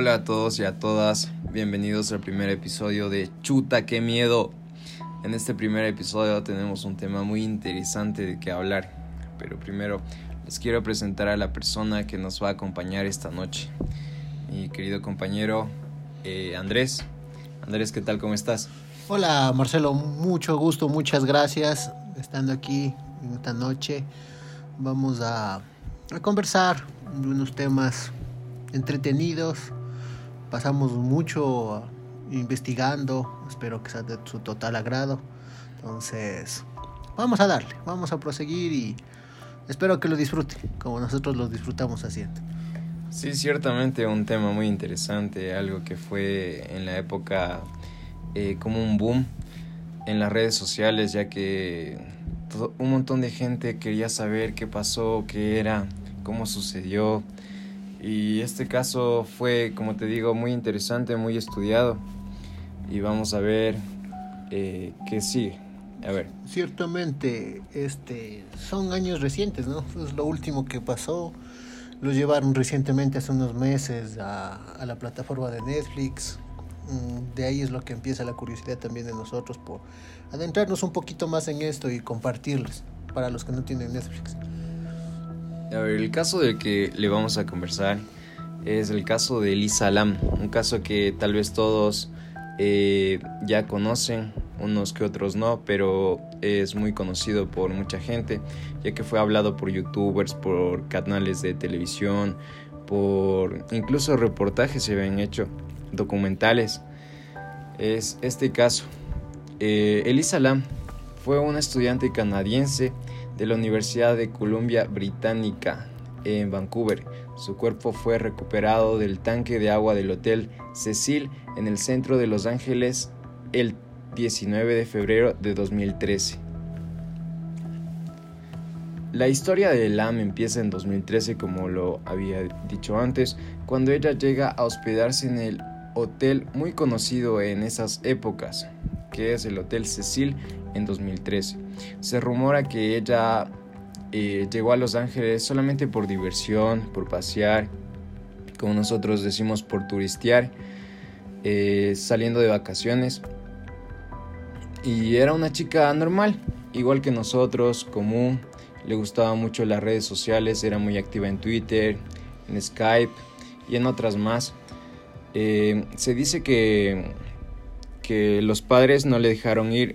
Hola a todos y a todas, bienvenidos al primer episodio de Chuta, qué miedo. En este primer episodio tenemos un tema muy interesante de que hablar, pero primero les quiero presentar a la persona que nos va a acompañar esta noche. Mi querido compañero eh, Andrés. Andrés, ¿qué tal? ¿Cómo estás? Hola Marcelo, mucho gusto, muchas gracias estando aquí esta noche. Vamos a conversar de unos temas entretenidos. Pasamos mucho investigando, espero que sea de su total agrado. Entonces, vamos a darle, vamos a proseguir y espero que lo disfruten, como nosotros lo disfrutamos haciendo. Sí, ciertamente un tema muy interesante, algo que fue en la época eh, como un boom en las redes sociales, ya que un montón de gente quería saber qué pasó, qué era, cómo sucedió. Y este caso fue, como te digo, muy interesante, muy estudiado. Y vamos a ver eh, qué sigue. A ver. Ciertamente, este, son años recientes, ¿no? Es lo último que pasó. Lo llevaron recientemente, hace unos meses, a, a la plataforma de Netflix. Mm, de ahí es lo que empieza la curiosidad también de nosotros por adentrarnos un poquito más en esto y compartirles para los que no tienen Netflix. A ver, el caso del que le vamos a conversar es el caso de Elisa Lam, un caso que tal vez todos eh, ya conocen, unos que otros no, pero es muy conocido por mucha gente, ya que fue hablado por youtubers, por canales de televisión, por incluso reportajes se habían hecho, documentales. Es este caso. Eh, Elisa Lam fue una estudiante canadiense de la Universidad de Columbia Británica en Vancouver. Su cuerpo fue recuperado del tanque de agua del Hotel Cecil en el centro de Los Ángeles el 19 de febrero de 2013. La historia de Lam empieza en 2013, como lo había dicho antes, cuando ella llega a hospedarse en el hotel muy conocido en esas épocas, que es el Hotel Cecil en 2013. Se rumora que ella eh, llegó a Los Ángeles solamente por diversión, por pasear, como nosotros decimos por turistear, eh, saliendo de vacaciones. Y era una chica normal, igual que nosotros, común. Le gustaba mucho las redes sociales, era muy activa en Twitter, en Skype y en otras más. Eh, se dice que, que los padres no le dejaron ir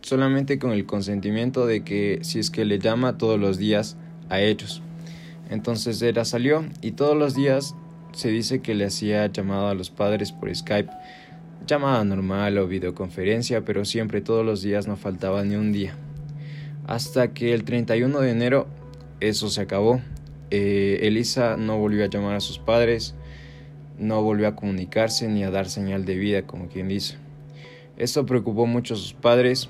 solamente con el consentimiento de que si es que le llama todos los días a ellos. Entonces ella salió y todos los días se dice que le hacía llamado a los padres por Skype, llamada normal o videoconferencia, pero siempre todos los días no faltaba ni un día. Hasta que el 31 de enero eso se acabó. Eh, Elisa no volvió a llamar a sus padres, no volvió a comunicarse ni a dar señal de vida, como quien dice. Esto preocupó mucho a sus padres,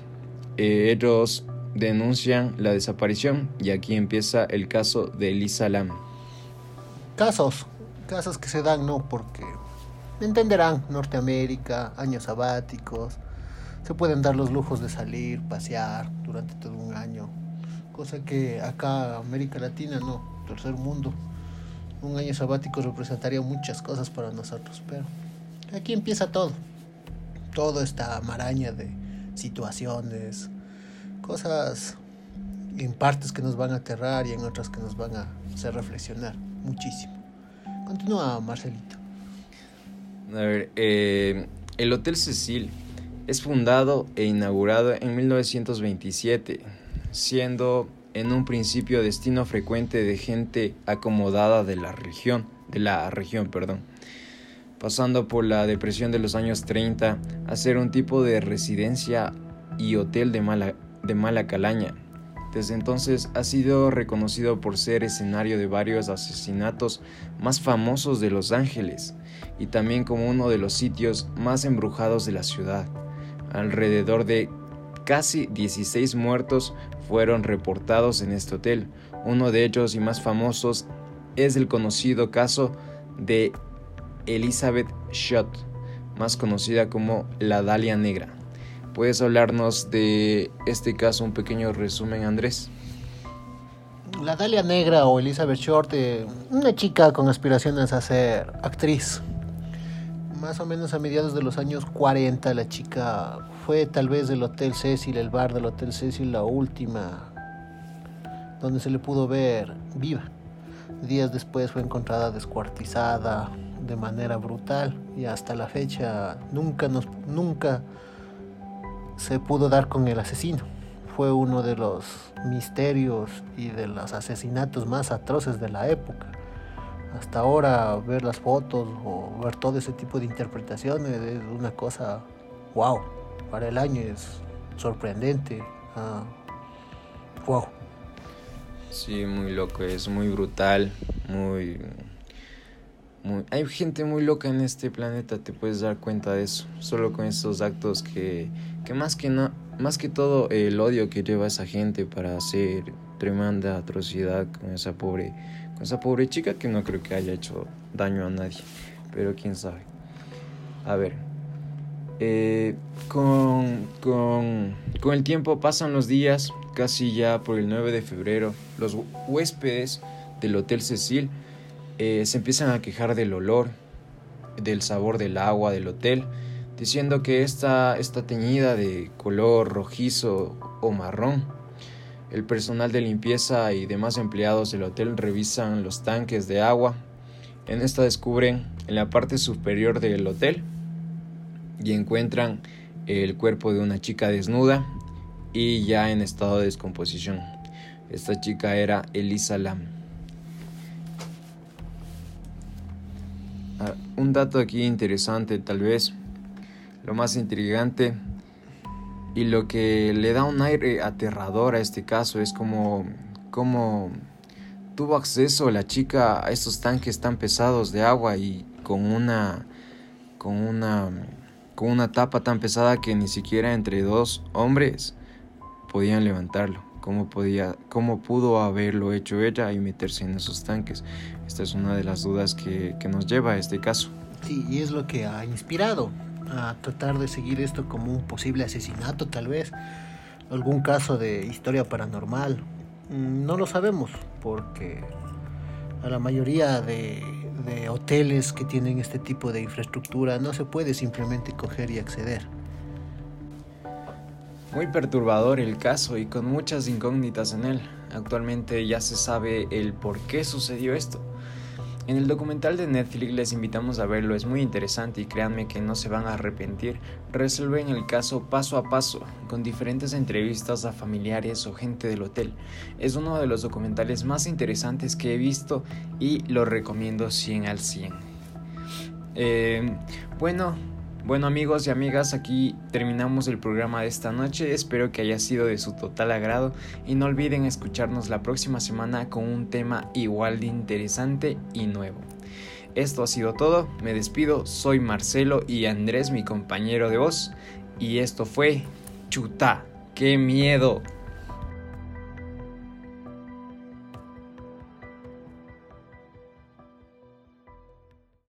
eh, ellos denuncian la desaparición y aquí empieza el caso de Elisa Lam. Casos, casos que se dan, ¿no? Porque entenderán, Norteamérica, años sabáticos, se pueden dar los lujos de salir, pasear durante todo un año, cosa que acá América Latina no, tercer mundo. Un año sabático representaría muchas cosas para nosotros, pero aquí empieza todo. Toda esta maraña de situaciones, cosas en partes que nos van a aterrar y en otras que nos van a hacer reflexionar muchísimo. Continúa, Marcelito. A ver, eh, el Hotel Cecil es fundado e inaugurado en 1927, siendo en un principio destino frecuente de gente acomodada de la región, de la región, perdón pasando por la depresión de los años 30 a ser un tipo de residencia y hotel de mala, de mala calaña. Desde entonces ha sido reconocido por ser escenario de varios asesinatos más famosos de Los Ángeles y también como uno de los sitios más embrujados de la ciudad. Alrededor de casi 16 muertos fueron reportados en este hotel. Uno de ellos y más famosos es el conocido caso de Elizabeth Schott, más conocida como la Dalia Negra. ¿Puedes hablarnos de este caso, un pequeño resumen, Andrés? la Dalia Negra o Elizabeth Short, eh, una chica con aspiraciones a ser actriz. Más o menos a mediados de los años 40, la chica fue tal vez del Hotel Cecil, el bar del Hotel Cecil, la última donde se le pudo ver viva. Días después fue encontrada descuartizada de manera brutal y hasta la fecha nunca, nos, nunca se pudo dar con el asesino. Fue uno de los misterios y de los asesinatos más atroces de la época. Hasta ahora ver las fotos o ver todo ese tipo de interpretaciones es una cosa wow. Para el año es sorprendente. wow. Ah, Sí, muy loco, es muy brutal, muy, muy... Hay gente muy loca en este planeta, te puedes dar cuenta de eso, solo con estos actos que, que más que no, más que todo el odio que lleva esa gente para hacer tremenda atrocidad con esa pobre, con esa pobre chica que no creo que haya hecho daño a nadie, pero quién sabe. A ver, eh, con, con, con el tiempo pasan los días, casi ya por el 9 de febrero, los huéspedes del Hotel Cecil eh, se empiezan a quejar del olor, del sabor del agua del hotel, diciendo que esta está teñida de color rojizo o marrón. El personal de limpieza y demás empleados del hotel revisan los tanques de agua. En esta descubren en la parte superior del hotel y encuentran el cuerpo de una chica desnuda y ya en estado de descomposición. Esta chica era Elisa Lam. Ah, un dato aquí interesante tal vez, lo más intrigante y lo que le da un aire aterrador a este caso es como, como tuvo acceso la chica a estos tanques tan pesados de agua y con una con una con una tapa tan pesada que ni siquiera entre dos hombres podían levantarlo. ¿Cómo, podía, ¿Cómo pudo haberlo hecho ella y meterse en esos tanques? Esta es una de las dudas que, que nos lleva a este caso. Sí, y es lo que ha inspirado a tratar de seguir esto como un posible asesinato tal vez, algún caso de historia paranormal. Mm, no lo sabemos porque a la mayoría de, de hoteles que tienen este tipo de infraestructura no se puede simplemente coger y acceder. Muy perturbador el caso y con muchas incógnitas en él. Actualmente ya se sabe el por qué sucedió esto. En el documental de Netflix les invitamos a verlo, es muy interesante y créanme que no se van a arrepentir. Resuelven el caso paso a paso, con diferentes entrevistas a familiares o gente del hotel. Es uno de los documentales más interesantes que he visto y lo recomiendo 100 al 100. Eh, bueno, bueno amigos y amigas, aquí terminamos el programa de esta noche, espero que haya sido de su total agrado. Y no olviden escucharnos la próxima semana con un tema igual de interesante y nuevo. Esto ha sido todo, me despido, soy Marcelo y Andrés mi compañero de voz. Y esto fue Chuta, qué miedo.